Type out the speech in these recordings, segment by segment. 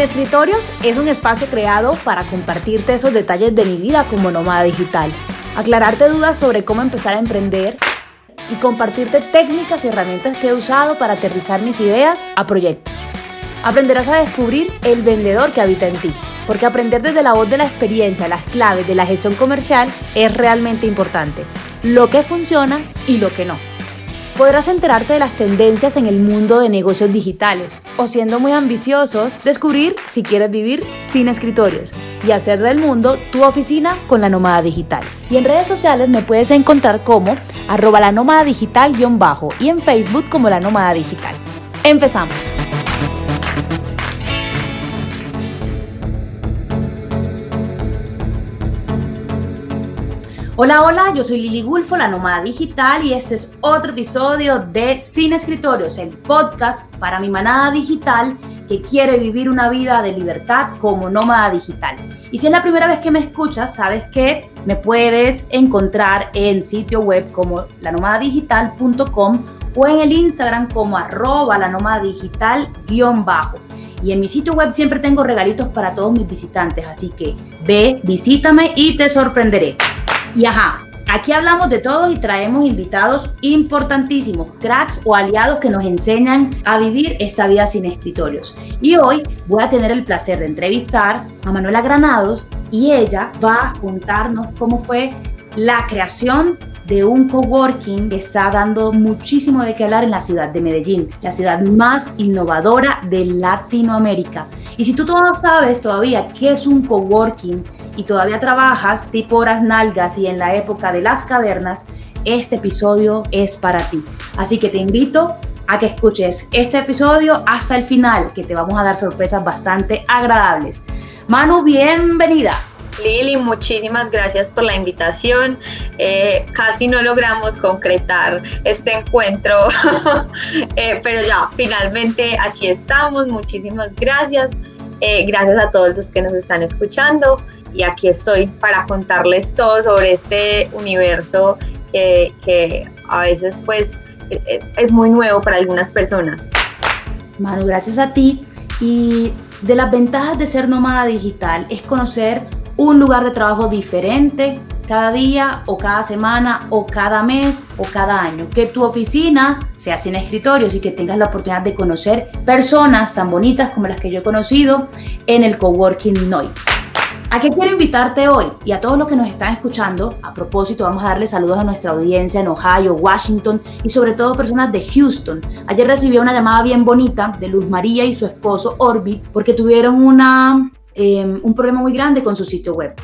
Sin Escritorios es un espacio creado para compartirte esos detalles de mi vida como nómada digital, aclararte dudas sobre cómo empezar a emprender y compartirte técnicas y herramientas que he usado para aterrizar mis ideas a proyectos. Aprenderás a descubrir el vendedor que habita en ti, porque aprender desde la voz de la experiencia las claves de la gestión comercial es realmente importante, lo que funciona y lo que no podrás enterarte de las tendencias en el mundo de negocios digitales o siendo muy ambiciosos, descubrir si quieres vivir sin escritorios y hacer del mundo tu oficina con la nómada digital. Y en redes sociales me puedes encontrar como arroba la nómada digital guion bajo y en Facebook como la nómada digital. Empezamos. Hola, hola, yo soy Lili Gulfo, la nómada digital, y este es otro episodio de Sin Escritorios, el podcast para mi manada digital que quiere vivir una vida de libertad como nómada digital. Y si es la primera vez que me escuchas, sabes que me puedes encontrar en sitio web como lanomadadigital.com o en el Instagram como arroba la digital guion bajo. Y en mi sitio web siempre tengo regalitos para todos mis visitantes, así que ve, visítame y te sorprenderé. Y ajá, aquí hablamos de todo y traemos invitados importantísimos, cracks o aliados que nos enseñan a vivir esta vida sin escritorios. Y hoy voy a tener el placer de entrevistar a Manuela Granados y ella va a contarnos cómo fue la creación de un coworking que está dando muchísimo de qué hablar en la ciudad de Medellín, la ciudad más innovadora de Latinoamérica. Y si tú no sabes todavía qué es un coworking y todavía trabajas tipo horas nalgas y en la época de las cavernas, este episodio es para ti. Así que te invito a que escuches este episodio hasta el final, que te vamos a dar sorpresas bastante agradables. Manu, bienvenida. Lili, muchísimas gracias por la invitación. Eh, casi no logramos concretar este encuentro, eh, pero ya, finalmente aquí estamos. Muchísimas gracias. Eh, gracias a todos los que nos están escuchando y aquí estoy para contarles todo sobre este universo que a veces pues es muy nuevo para algunas personas. Manu, gracias a ti. Y de las ventajas de ser nómada digital es conocer un lugar de trabajo diferente cada día o cada semana o cada mes o cada año. Que tu oficina sea sin escritorios y que tengas la oportunidad de conocer personas tan bonitas como las que yo he conocido en el coworking Noi. ¿A qué quiero invitarte hoy? Y a todos los que nos están escuchando, a propósito, vamos a darle saludos a nuestra audiencia en Ohio, Washington y sobre todo personas de Houston. Ayer recibí una llamada bien bonita de Luz María y su esposo Orbi porque tuvieron una Em, un problema muy grande con su sitio web.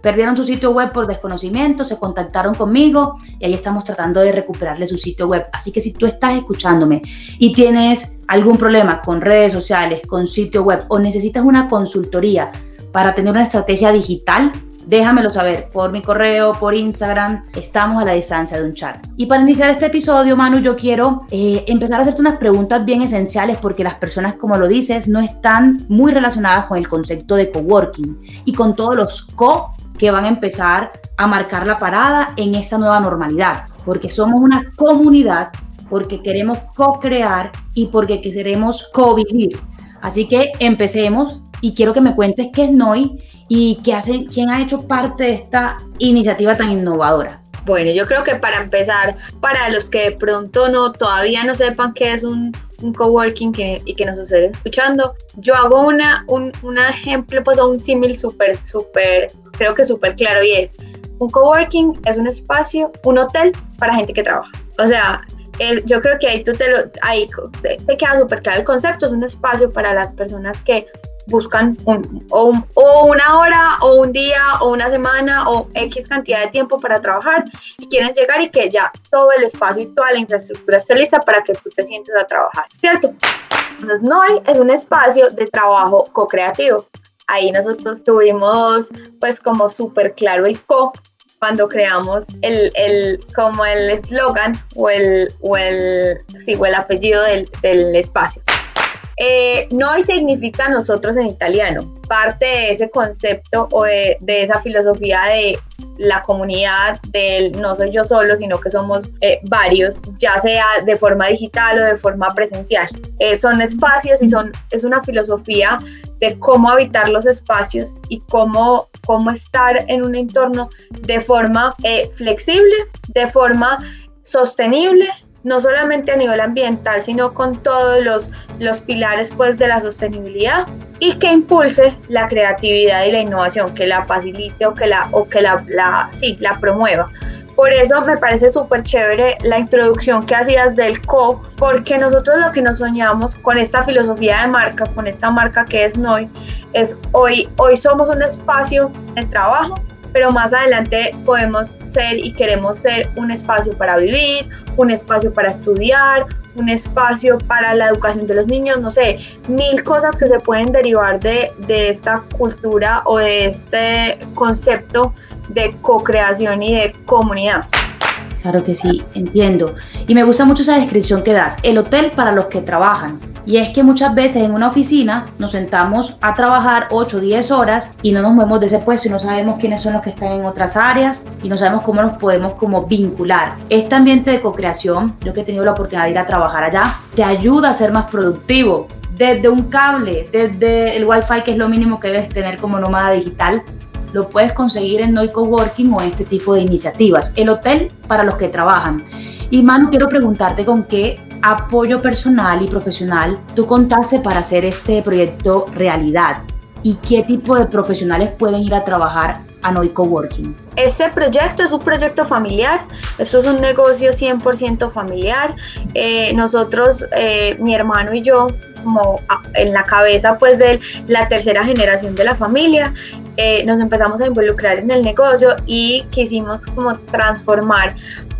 Perdieron su sitio web por desconocimiento, se contactaron conmigo y ahí estamos tratando de recuperarle su sitio web. Así que si tú estás escuchándome y tienes algún problema con redes sociales, con sitio web o necesitas una consultoría para tener una estrategia digital, déjamelo saber por mi correo, por Instagram. Estamos a la distancia de un chat. Y para iniciar este episodio, Manu, yo quiero eh, empezar a hacerte unas preguntas bien esenciales porque las personas, como lo dices, no están muy relacionadas con el concepto de coworking y con todos los co que van a empezar a marcar la parada en esta nueva normalidad, porque somos una comunidad, porque queremos co-crear y porque queremos co-vivir. Así que empecemos y quiero que me cuentes qué es NOI y qué hace, quién ha hecho parte de esta iniciativa tan innovadora. Bueno, yo creo que para empezar, para los que de pronto no todavía no sepan qué es un, un coworking y que nos estén escuchando, yo hago una, un, un ejemplo, pues un símil súper, súper, creo que súper claro y es, un coworking es un espacio, un hotel para gente que trabaja. O sea, yo creo que ahí tú te, lo, ahí te queda súper claro el concepto, es un espacio para las personas que buscan o, una hora o un día o una semana o X cantidad de tiempo para trabajar y quieren llegar y que ya todo el espacio y toda la infraestructura esté lista para que tú te sientes a trabajar, ¿cierto? Entonces, NOI es un espacio de trabajo co-creativo. Ahí nosotros tuvimos pues como súper claro el co cuando creamos el, el como el eslogan o el, o el, sí, o el apellido del, del espacio. Eh, noi significa nosotros en italiano. Parte de ese concepto o de, esa filosofía de la comunidad del no soy yo solo, sino que somos eh, varios, ya sea de forma digital o de forma presencial. Eh, son espacios y son, es una filosofía de cómo habitar los espacios y cómo, cómo estar en un entorno de forma eh, flexible, de forma sostenible no solamente a nivel ambiental, sino con todos los, los pilares pues, de la sostenibilidad y que impulse la creatividad y la innovación, que la facilite o que la, o que la, la, sí, la promueva. Por eso me parece súper chévere la introducción que hacías del co, porque nosotros lo que nos soñamos con esta filosofía de marca, con esta marca que es NOI, es hoy, hoy somos un espacio de trabajo pero más adelante podemos ser y queremos ser un espacio para vivir, un espacio para estudiar, un espacio para la educación de los niños, no sé, mil cosas que se pueden derivar de, de esta cultura o de este concepto de co-creación y de comunidad. Claro que sí, entiendo. Y me gusta mucho esa descripción que das, el hotel para los que trabajan. Y es que muchas veces en una oficina nos sentamos a trabajar 8 o 10 horas y no nos movemos de ese puesto y no sabemos quiénes son los que están en otras áreas y no sabemos cómo nos podemos como vincular. Este ambiente de co-creación, yo que he tenido la oportunidad de ir a trabajar allá, te ayuda a ser más productivo. Desde un cable, desde el wifi que es lo mínimo que debes tener como nómada digital, lo puedes conseguir en Noi Coworking o este tipo de iniciativas. El hotel para los que trabajan. Y Manu, quiero preguntarte con qué apoyo personal y profesional tú contaste para hacer este proyecto realidad y qué tipo de profesionales pueden ir a trabajar a Noi Coworking. Este proyecto es un proyecto familiar, esto es un negocio 100% familiar. Eh, nosotros, eh, mi hermano y yo, como en la cabeza pues de la tercera generación de la familia, eh, nos empezamos a involucrar en el negocio y quisimos como transformar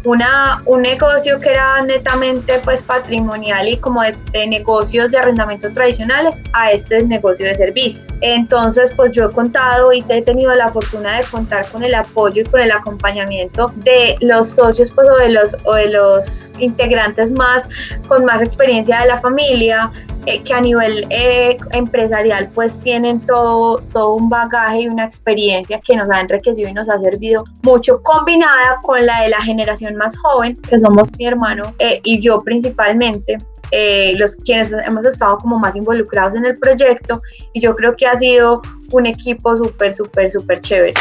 una, un negocio que era netamente pues patrimonial y como de, negocios de arrendamiento tradicionales a este negocio de servicio. Entonces pues yo he contado y he tenido la fortuna de contar con el apoyo y con el acompañamiento de los socios pues o de los, o de los integrantes más con más experiencia de la familia, eh, que a nivel eh, empresarial pues tienen todo, todo un bagaje y una experiencia que nos ha enriquecido y nos ha servido mucho combinada con la de la generación más joven, que somos mi hermano eh, y yo principalmente. los quienes hemos estado como más involucrados en el proyecto y yo creo que ha sido un equipo súper, súper, súper chévere.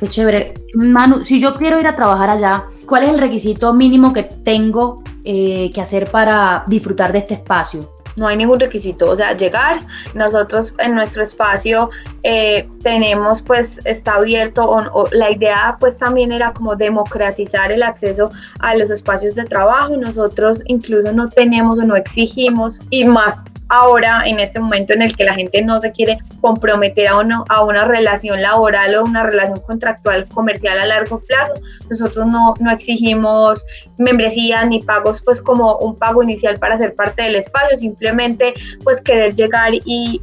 Qué chévere. Manu, si yo quiero ir a trabajar allá, ¿cuál es el requisito mínimo que tengo que hacer para disfrutar de este espacio? No hay ningún requisito, o sea, llegar, nosotros en nuestro espacio eh, tenemos pues, está abierto, o, la idea pues también era como democratizar el acceso a los espacios de trabajo, nosotros incluso no tenemos o no exigimos, y más ahora en este momento en el que la gente no se quiere comprometer a, uno, a una relación laboral o una relación contractual comercial a largo plazo, nosotros no, no exigimos membresía ni pagos pues como un pago inicial para ser parte del espacio, simplemente pues querer llegar y,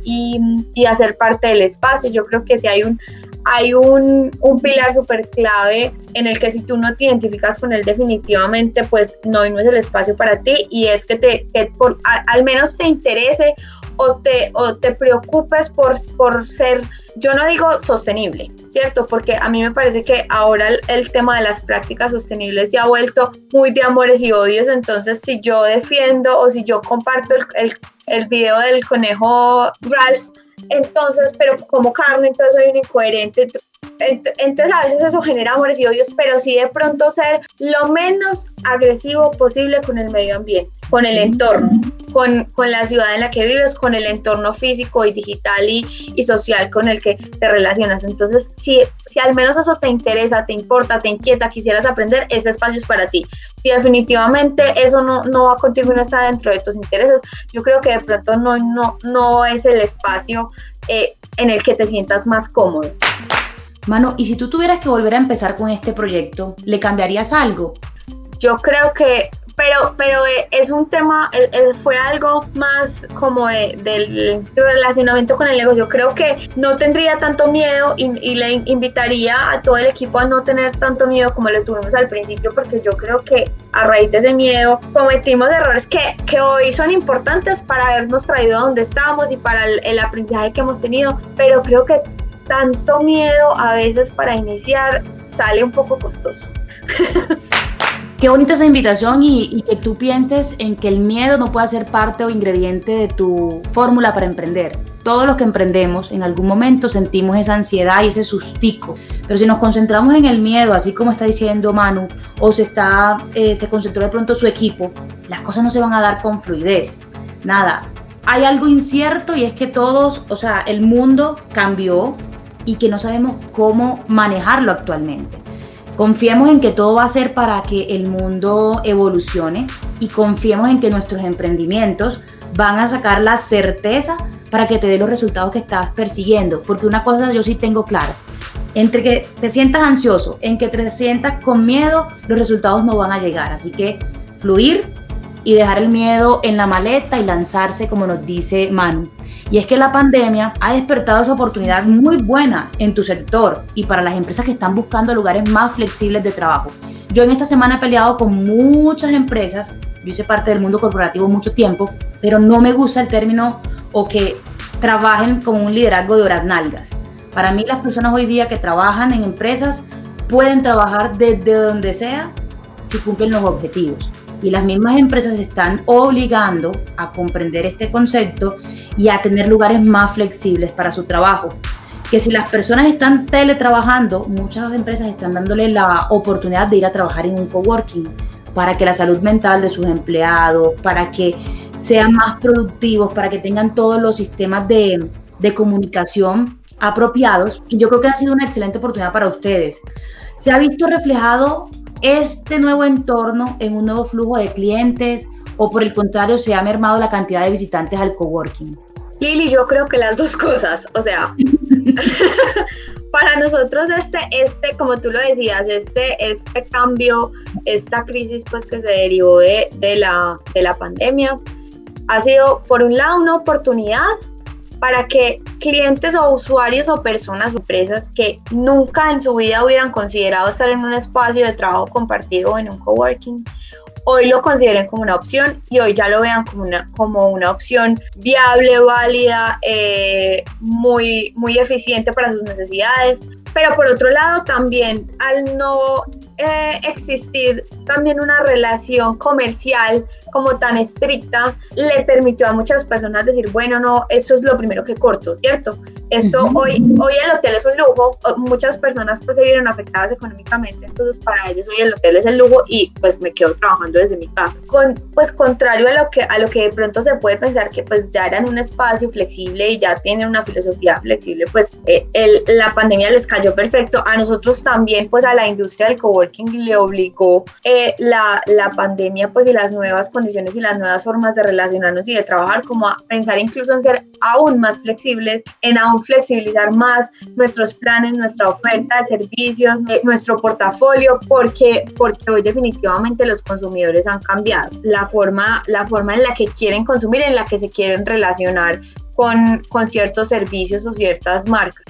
y hacer parte del espacio. Yo creo que si hay un hay un, un pilar súper clave en el que si tú no te identificas con él definitivamente, pues no, no es el espacio para ti y es que, te, por, al menos te interese o te, o te preocupes por, por ser, yo no digo sostenible, ¿cierto? Porque a mí me parece que ahora el, tema de las prácticas sostenibles se ha vuelto muy de amores y odios, entonces si yo defiendo o si yo comparto el, el, el video del conejo Ralph, entonces, pero como carne, entonces soy un incoherente. Entonces a veces eso genera amores y odios, pero sí de pronto ser lo menos agresivo posible con el medio ambiente, con el entorno, con, con la ciudad en la que vives, con el entorno físico y digital y, y, social con el que te relacionas. Entonces, si, si al menos eso te interesa, te importa, te inquieta, quisieras aprender, ese espacio es para ti. Si definitivamente eso no, no va contigo y no está dentro de tus intereses, yo creo que de pronto no, no, no es el espacio eh, en el que te sientas más cómodo. Mano, y si tú tuvieras que volver a empezar con este proyecto, ¿le cambiarías algo? Yo creo que, pero, pero eh, es un tema, eh, eh, fue algo más como del relacionamiento con el negocio. Creo que no tendría tanto miedo y, le invitaría a todo el equipo a no tener tanto miedo como lo tuvimos al principio, porque yo creo que a raíz de ese miedo cometimos errores que, que hoy son importantes para habernos traído a donde estamos y para el, el aprendizaje que hemos tenido, pero creo que tanto miedo a veces para iniciar sale un poco costoso. Qué bonita esa invitación y, que tú pienses en que el miedo no puede ser parte o ingrediente de tu fórmula para emprender. Todos los que emprendemos en algún momento sentimos esa ansiedad y ese sustico. Pero si nos concentramos en el miedo, así como está diciendo Manu, o se, está, eh, se concentró de pronto su equipo, las cosas no se van a dar con fluidez. Nada, hay algo incierto y es que todos, o sea, el mundo cambió y que no sabemos cómo manejarlo actualmente. Confiemos en que todo va a ser para que el mundo evolucione y confiemos en que nuestros emprendimientos van a sacar la certeza para que te dé los resultados que estás persiguiendo. Porque una cosa yo sí tengo clara, entre que te sientas ansioso, en que te sientas con miedo, los resultados no van a llegar. Así que fluir y dejar el miedo en la maleta y lanzarse como nos dice Manu. Y es que la pandemia ha despertado esa oportunidad muy buena en tu sector y para las empresas que están buscando lugares más flexibles de trabajo. Yo en esta semana he peleado con muchas empresas, yo hice parte del mundo corporativo mucho tiempo, pero no me gusta el término o que trabajen con un liderazgo de horas nalgas. Para mí las personas hoy día que trabajan en empresas pueden trabajar desde donde sea si cumplen los objetivos. Y las mismas empresas están obligando a comprender este concepto y a tener lugares más flexibles para su trabajo. Que si las personas están teletrabajando, muchas empresas están dándole la oportunidad de ir a trabajar en un coworking para que la salud mental de sus empleados, para que sean más productivos, para que tengan todos los sistemas de, de comunicación apropiados. Y yo creo que ha sido una excelente oportunidad para ustedes. Se ha visto reflejado este nuevo entorno en un nuevo flujo de clientes o por el contrario se ha mermado la cantidad de visitantes al coworking? Lili, yo creo que las dos cosas, o sea, para nosotros este, este, como tú lo decías, este, este cambio, esta crisis pues que se derivó de, de, la, de la pandemia, ha sido por un lado una oportunidad para que clientes o usuarios o personas o empresas que nunca en su vida hubieran considerado estar en un espacio de trabajo compartido o en un coworking hoy lo consideren como una opción y hoy ya lo vean como una, como una opción viable, válida, eh, muy, muy eficiente para sus necesidades. Pero por otro lado, también al no eh, existir también una relación comercial como tan estricta, le permitió a muchas personas decir, bueno, no, eso es lo primero que corto, ¿cierto? Esto hoy, hoy el hotel es un lujo, muchas personas pues se vieron afectadas económicamente, entonces para ellos hoy el hotel es el lujo y pues me quedo trabajando desde mi casa. Con, pues contrario a lo, que, a lo que de pronto se puede pensar que pues ya eran un espacio flexible y ya tienen una filosofía flexible, pues eh, el, la pandemia les cayó perfecto. A nosotros también pues a la industria del coworking le obligó eh, la, la pandemia pues y las nuevas condiciones y las nuevas formas de relacionarnos y de trabajar como a pensar incluso en ser aún más flexibles, en aún flexibilizar más nuestros planes, nuestra oferta de servicios, eh, nuestro portafolio, porque, porque hoy definitivamente los consumidores han cambiado. La forma, la forma en la que quieren consumir, en la que se quieren relacionar con, con ciertos servicios o ciertas marcas.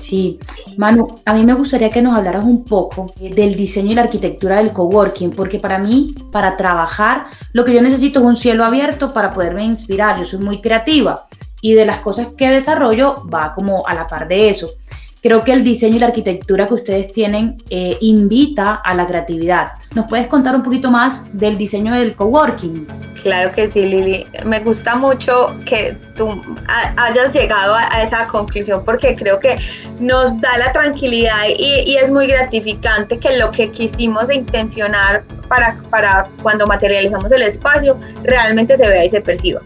Sí, Manu, a mí me gustaría que nos hablaras un poco del diseño y la arquitectura del coworking, porque para mí, para trabajar, lo que yo necesito es un cielo abierto para poderme inspirar. Yo soy muy creativa y de las cosas que desarrollo va como a la par de eso. Creo que el diseño y la arquitectura que ustedes tienen eh, invita a la creatividad. ¿Nos puedes contar un poquito más del diseño del coworking? Claro que sí, Lili. Me gusta mucho que tú hayas llegado a, esa conclusión porque creo que nos da la tranquilidad y, y, es muy gratificante que lo que quisimos intencionar para, para cuando materializamos el espacio realmente se vea y se perciba.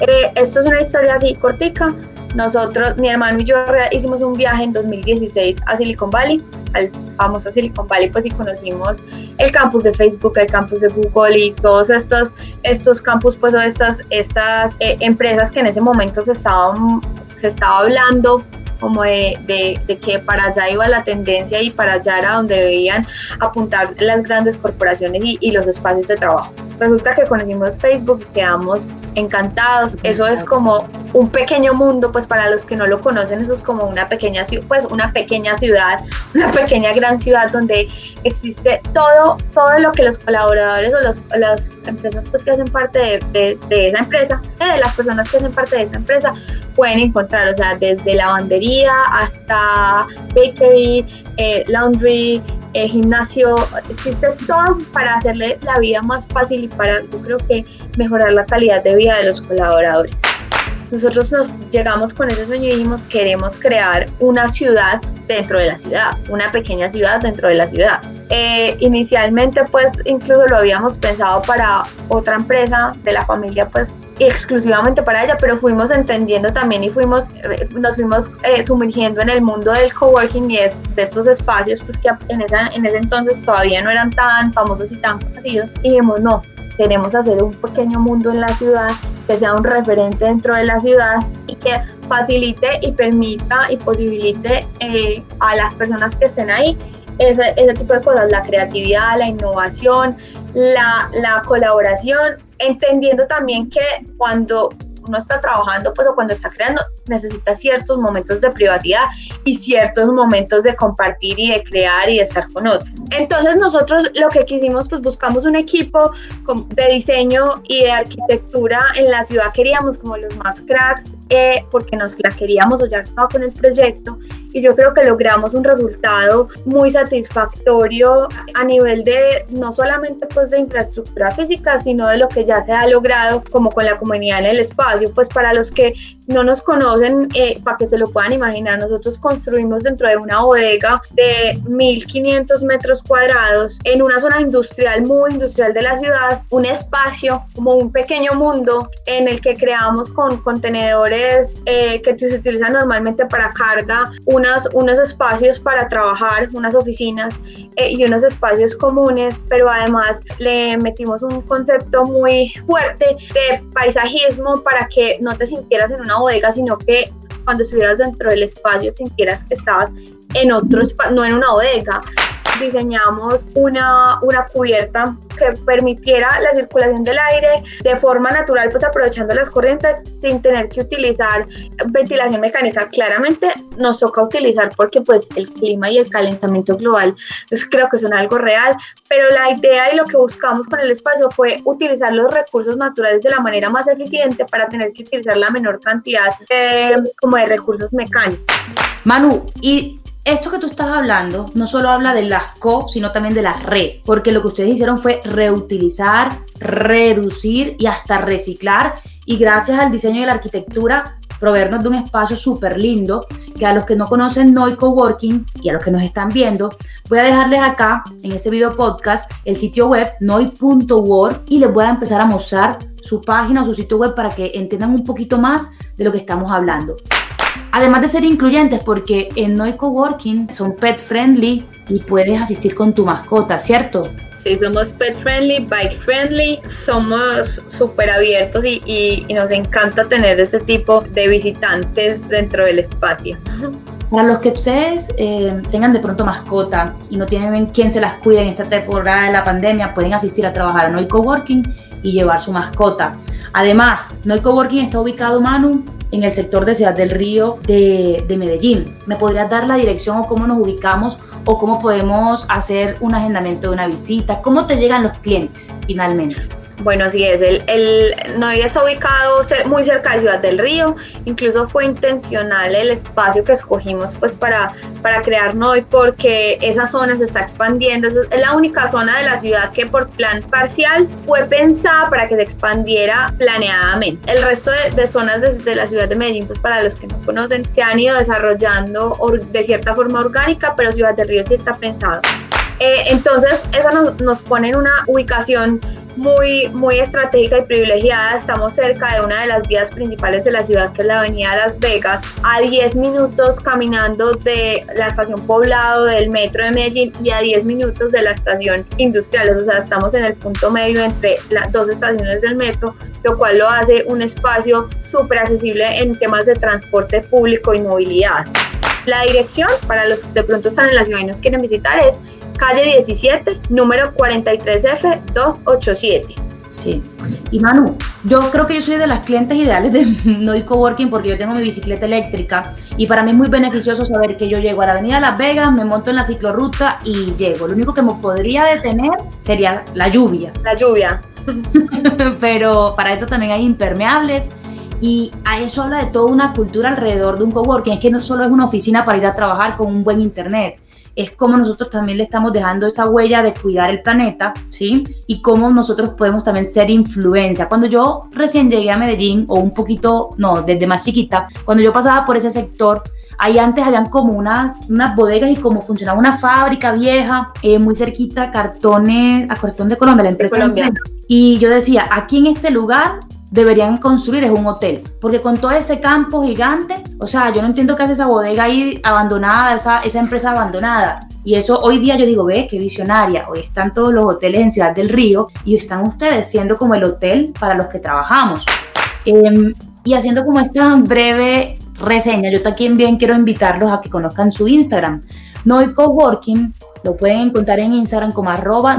Eh, esto es una historia así cortica. Nosotros, mi hermano y yo hicimos un viaje en 2016 a Silicon Valley, al famoso Silicon Valley, pues y conocimos el campus de Facebook, el campus de Google y todos estos, estos campus, pues o estas, estas eh, empresas que en ese momento se estaban, se estaba hablando como de, de, que para allá iba la tendencia y para allá era donde debían apuntar las grandes corporaciones y, los espacios de trabajo. Resulta que conocimos Facebook quedamos encantados. Eso es como un pequeño mundo, pues para los que no lo conocen, eso es como una pequeña, pues una pequeña ciudad, una pequeña gran ciudad donde existe todo, todo lo que los colaboradores o los, las empresas pues que hacen parte de, de, esa empresa, eh, de las personas que hacen parte de esa empresa, pueden encontrar, o sea, desde lavandería hasta bakery, eh, laundry, eh, gimnasio, existe todo para hacerle la vida más fácil y para, yo creo que, mejorar la calidad de vida de los colaboradores. Nosotros nos llegamos con ese sueño y dijimos, queremos crear una ciudad dentro de la ciudad, una pequeña ciudad dentro de la ciudad. Eh, inicialmente, pues, incluso lo habíamos pensado para otra empresa de la familia, pues, exclusivamente para ella, pero fuimos entendiendo también y fuimos, eh, nos fuimos eh, sumergiendo en el mundo del coworking y es de estos espacios pues que en, esa, en ese entonces todavía no eran tan famosos y tan conocidos y dijimos no, queremos hacer un pequeño mundo en la ciudad que sea un referente dentro de la ciudad y que facilite y permita y posibilite eh, a las personas que estén ahí ese, ese, tipo de cosas, la creatividad, la innovación, la, la colaboración entendiendo también que cuando uno está trabajando, pues o cuando está creando, necesita ciertos momentos de privacidad y ciertos momentos de compartir y de crear y de estar con otros. Entonces nosotros lo que quisimos, pues buscamos un equipo de diseño y de arquitectura en la ciudad, queríamos como los más cracks, eh, porque nos la queríamos estaba con el proyecto y yo creo que logramos un resultado muy satisfactorio a nivel de no solamente pues de infraestructura física, sino de lo que ya se ha logrado como con la comunidad en el espacio. Pues para los que no nos conocen, eh, para que se lo puedan imaginar, nosotros construimos dentro de una bodega de 1500 metros cuadrados en una zona industrial, muy industrial de la ciudad, un espacio como un pequeño mundo en el que creamos con contenedores eh, que se utilizan normalmente para carga, unos espacios para trabajar, unas oficinas eh, y unos espacios comunes, pero además le metimos un concepto muy fuerte de paisajismo para que no te sintieras en una bodega, sino que cuando estuvieras dentro del espacio sintieras que estabas en otro espacio, no en una bodega diseñamos una, una cubierta que permitiera la circulación del aire de forma natural, pues aprovechando las corrientes sin tener que utilizar ventilación mecánica. Claramente nos toca utilizar porque pues el clima y el calentamiento global pues creo que son algo real, pero la idea y lo que buscamos con el espacio fue utilizar los recursos naturales de la manera más eficiente para tener que utilizar la menor cantidad como de recursos mecánicos. Manu, y esto que tú estás hablando no solo habla de las co, sino también de la re, porque lo que ustedes hicieron fue reutilizar, reducir y hasta reciclar y gracias al diseño de la arquitectura proveernos de un espacio súper lindo que a los que no conocen Noi Coworking y a los que nos están viendo, voy a dejarles acá en ese video podcast el sitio web noi.work y les voy a empezar a mostrar su página o su sitio web para que entiendan un poquito más de lo que estamos hablando. Además de ser incluyentes, porque en Noi Coworking son pet friendly y puedes asistir con tu mascota, ¿cierto? Sí, somos pet friendly, bike friendly, somos súper abiertos y, nos encanta tener este tipo de visitantes dentro del espacio. Para los que ustedes eh, tengan de pronto mascota y no tienen quien se las cuide en esta temporada de la pandemia, pueden asistir a trabajar a Noi Coworking y llevar su mascota. Además, Noi Coworking está ubicado, Manu, en el sector de Ciudad del Río de, de Medellín. ¿Me podrías dar la dirección o cómo nos ubicamos o cómo podemos hacer un agendamiento de una visita? ¿Cómo te llegan los clientes finalmente? Bueno, así es. El, el Noy está ubicado muy cerca de Ciudad del Río. Incluso fue intencional el espacio que escogimos pues para, para crear Noy porque esa zona se está expandiendo. Es la única zona de la ciudad que por plan parcial fue pensada para que se expandiera planeadamente. El resto de, zonas de, la ciudad de Medellín, pues para los que no conocen, se han ido desarrollando de cierta forma orgánica, pero Ciudad del Río sí está pensado. Eh, entonces, eso nos, nos pone en una ubicación muy, muy estratégica y privilegiada. Estamos cerca de una de las vías principales de la ciudad, que es la avenida Las Vegas, a 10 minutos caminando de la estación Poblado del metro de Medellín y a 10 minutos de la estación industrial. O sea, estamos en el punto medio entre las dos estaciones del metro, lo cual lo hace un espacio súper accesible en temas de transporte público y movilidad. La dirección, para los que de pronto están en la ciudad y nos quieren visitar, es calle 17, número 43F287. Sí. Y Manu, yo creo que yo soy de las clientes ideales de Noi Coworking porque yo tengo mi bicicleta eléctrica y para mí es muy beneficioso saber que yo llego a la avenida Las Vegas, me monto en la ciclorruta y llego. Lo único que me podría detener sería la lluvia. La lluvia. Pero para eso también hay impermeables y a eso habla de toda una cultura alrededor de un coworking. Es que no solo es una oficina para ir a trabajar con un buen internet es cómo nosotros también le estamos dejando esa huella de cuidar el planeta, ¿sí? Y cómo nosotros podemos también ser influencia. Cuando yo recién llegué a Medellín, o un poquito, no, desde más chiquita, cuando yo pasaba por ese sector, Ahí antes habían como unas, unas bodegas y como funcionaba una fábrica vieja, eh, muy cerquita, cartones, a Cartón de Colombia, la empresa. De Colombia. Y yo decía, aquí en este lugar deberían construir es un hotel, porque con todo ese campo gigante, o sea, yo no entiendo qué hace esa bodega ahí abandonada, esa, esa empresa abandonada. Y eso hoy día yo digo, ve, qué visionaria. Hoy están todos los hoteles en Ciudad del Río y están ustedes siendo como el hotel para los que trabajamos. Em, y haciendo como esta breve reseña, yo también bien quiero invitarlos a que conozcan su Instagram. Noi Coworking lo pueden encontrar en Instagram como arroba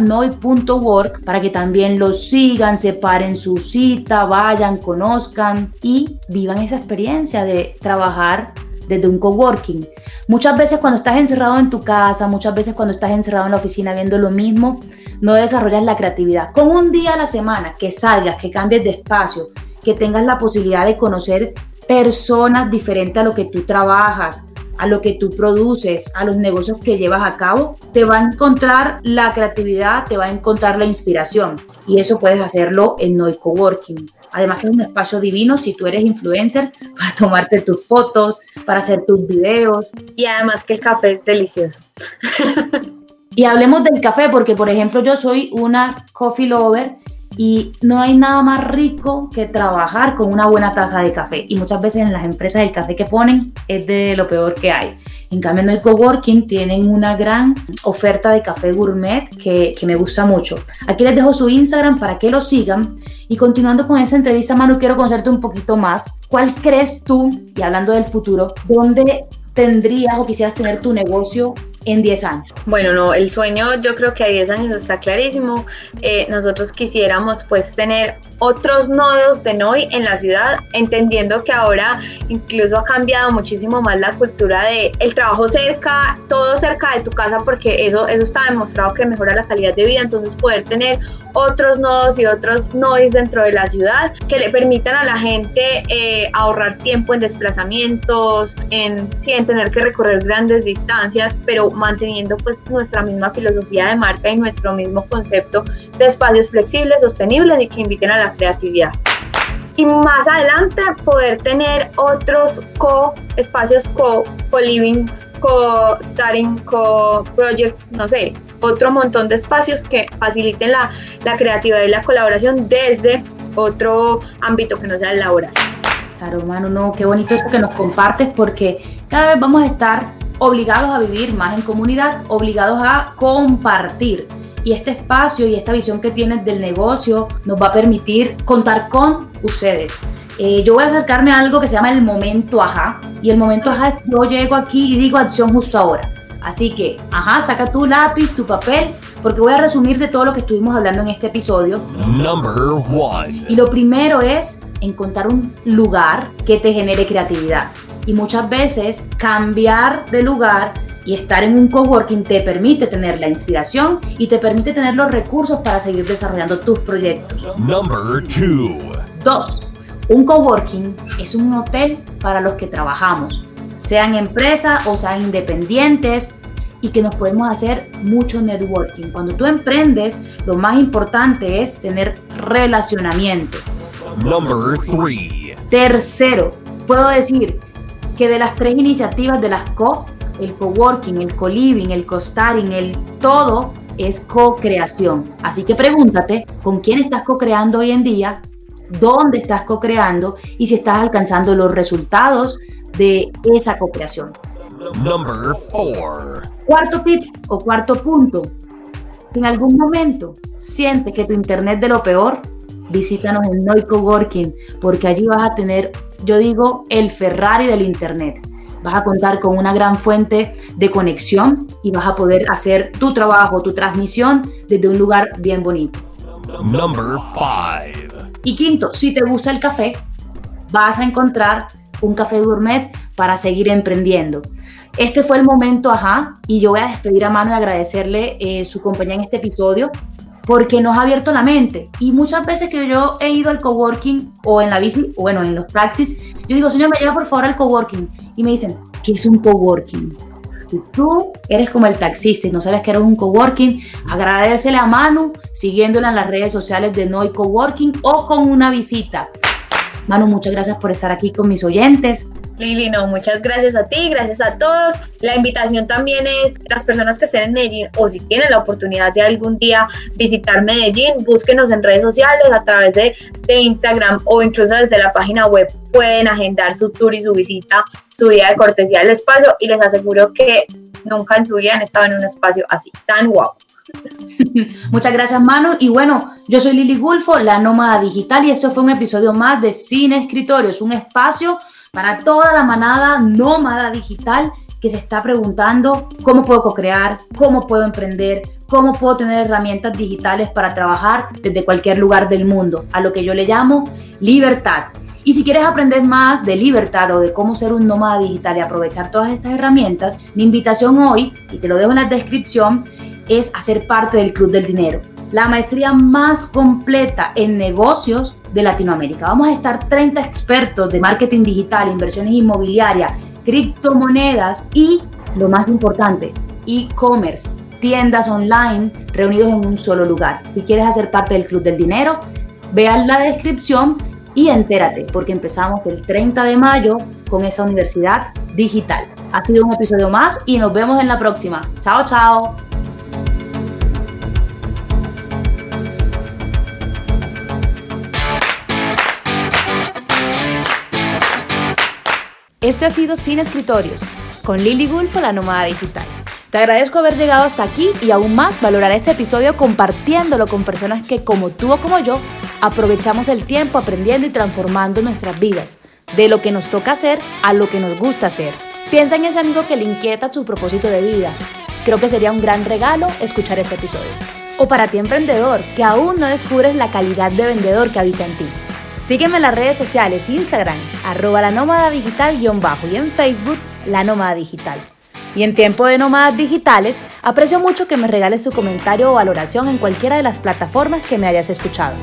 para que también lo sigan, separen su cita, vayan, conozcan y vivan esa experiencia de trabajar desde un coworking. Muchas veces cuando estás encerrado en tu casa, muchas veces cuando estás encerrado en la oficina viendo lo mismo, no desarrollas la creatividad. Con un día a la semana que salgas, que cambies de espacio, que tengas la posibilidad de conocer personas diferentes a lo que tú trabajas, a lo que tú produces, a los negocios que llevas a cabo, te va a encontrar la creatividad, te va a encontrar la inspiración. Y eso puedes hacerlo en Noi Coworking. Además que es un espacio divino si tú eres influencer para tomarte tus fotos, para hacer tus videos. Y además que el café es delicioso. y hablemos del café porque, por ejemplo, yo soy una coffee lover y no hay nada más rico que trabajar con una buena taza de café. Y muchas veces en las empresas el café que ponen es de lo peor que hay. En cambio en el coworking tienen una gran oferta de café gourmet que, que me gusta mucho. Aquí les dejo su Instagram para que lo sigan. Y continuando con esa entrevista, Manu, quiero conocerte un poquito más. ¿Cuál crees tú, y hablando del futuro, dónde tendrías o quisieras tener tu negocio en 10 años? Bueno, no, el sueño yo creo que a 10 años está clarísimo. Eh, nosotros quisiéramos pues tener otros nodos de NOI en la ciudad, entendiendo que ahora incluso ha cambiado muchísimo más la cultura de el trabajo cerca, todo cerca de tu casa, porque eso, eso está demostrado que mejora la calidad de vida, entonces poder tener otros nodos y otros nois dentro de la ciudad que le permitan a la gente eh, ahorrar tiempo en desplazamientos, en, sí, en tener que recorrer grandes distancias, pero manteniendo pues nuestra misma filosofía de marca y nuestro mismo concepto de espacios flexibles, sostenibles y que inviten a la creatividad. Y más adelante poder tener otros co espacios co, co living, co starting, co projects, no sé, otro montón de espacios que faciliten la, la creatividad y la colaboración desde otro ámbito que no sea el laboral. Claro, mano, no, qué bonito eso que nos compartes porque cada vez vamos a estar obligados a vivir más en comunidad, obligados a compartir. Y este espacio y esta visión que tienes del negocio nos va a permitir contar con ustedes. Eh, yo voy a acercarme a algo que se llama el momento ajá. Y el momento ajá es yo llego aquí y digo acción justo ahora. Así que, ajá, saca tu lápiz, tu papel, porque voy a resumir de todo lo que estuvimos hablando en este episodio. Number one. Y lo primero es encontrar un lugar que te genere creatividad. Y muchas veces cambiar de lugar y estar en un coworking te permite tener la inspiración y te permite tener los recursos para seguir desarrollando tus proyectos. Number two. Dos. Un coworking es un hotel para los que trabajamos, sean empresas o sean independientes y que nos podemos hacer mucho networking. Cuando tú emprendes, lo más importante es tener relacionamiento. Number three. Tercero, puedo decir que de las tres iniciativas de las co, el coworking, el co-living, el co-starting, el todo es co-creación. Así que pregúntate con quién estás co-creando hoy en día, dónde estás co-creando y si estás alcanzando los resultados de esa co-creación. Number four. Cuarto tip o cuarto punto. En algún momento siente que tu internet de lo peor, visítanos en Noi Coworking porque allí vas a tener yo digo, el Ferrari del Internet. Vas a contar con una gran fuente de conexión y vas a poder hacer tu trabajo, tu transmisión desde un lugar bien bonito. Number five. Y quinto, si te gusta el café, vas a encontrar un café gourmet para seguir emprendiendo. Este fue el momento, ajá, y yo voy a despedir a Manu y agradecerle eh, su compañía en este episodio porque nos ha abierto la mente. Y muchas veces que yo he ido al coworking o en la bici, o bueno, en los taxis, yo digo, señor, me lleva por favor al coworking. Y me dicen, ¿qué es un coworking? Si tú eres como el taxista y no sabes que eres un coworking, agradecele a Manu siguiéndola en las redes sociales de Noi Coworking o con una visita. Manu, muchas gracias por estar aquí con mis oyentes. Lili, no, muchas gracias a ti, gracias a todos. La invitación también es las personas que estén en Medellín o si tienen la oportunidad de algún día visitar Medellín, búsquenos en redes sociales a través de, de Instagram o incluso desde la página web pueden agendar su tour y su visita, su día de cortesía al espacio y les aseguro que nunca en su vida han estado en un espacio así, tan guau. Muchas gracias, Manu. Y bueno, yo soy Lili Gulfo, la nómada digital, y esto fue un episodio más de Cine Escritorios, un espacio para toda la manada nómada digital que se está preguntando cómo puedo co-crear, cómo puedo emprender, cómo puedo tener herramientas digitales para trabajar desde cualquier lugar del mundo, a lo que yo le llamo libertad. Y si quieres aprender más de libertad o de cómo ser un nómada digital y aprovechar todas estas herramientas, mi invitación hoy, y te lo dejo en la descripción, es hacer parte del Club del Dinero, la maestría más completa en negocios de Latinoamérica. Vamos a estar 30 expertos de marketing digital, inversiones inmobiliarias, criptomonedas y, lo más importante, e-commerce, tiendas online reunidos en un solo lugar. Si quieres hacer parte del Club del Dinero, vean la descripción y entérate, porque empezamos el 30 de mayo con esa universidad digital. Ha sido un episodio más y nos vemos en la próxima. Chao, chao. Este ha sido Sin Escritorios, con Lily Gulfo, la nómada digital. Te agradezco haber llegado hasta aquí y aún más valorar este episodio compartiéndolo con personas que como tú o como yo aprovechamos el tiempo aprendiendo y transformando nuestras vidas, de lo que nos toca hacer a lo que nos gusta hacer. Piensa en ese amigo que le inquieta su propósito de vida. Creo que sería un gran regalo escuchar este episodio. O para ti emprendedor, que aún no descubres la calidad de vendedor que habita en ti. Sígueme en las redes sociales, Instagram, arroba la nómada digital bajo y en Facebook, la nómada digital. Y en tiempo de nómadas digitales, aprecio mucho que me regales su comentario o valoración en cualquiera de las plataformas que me hayas escuchado.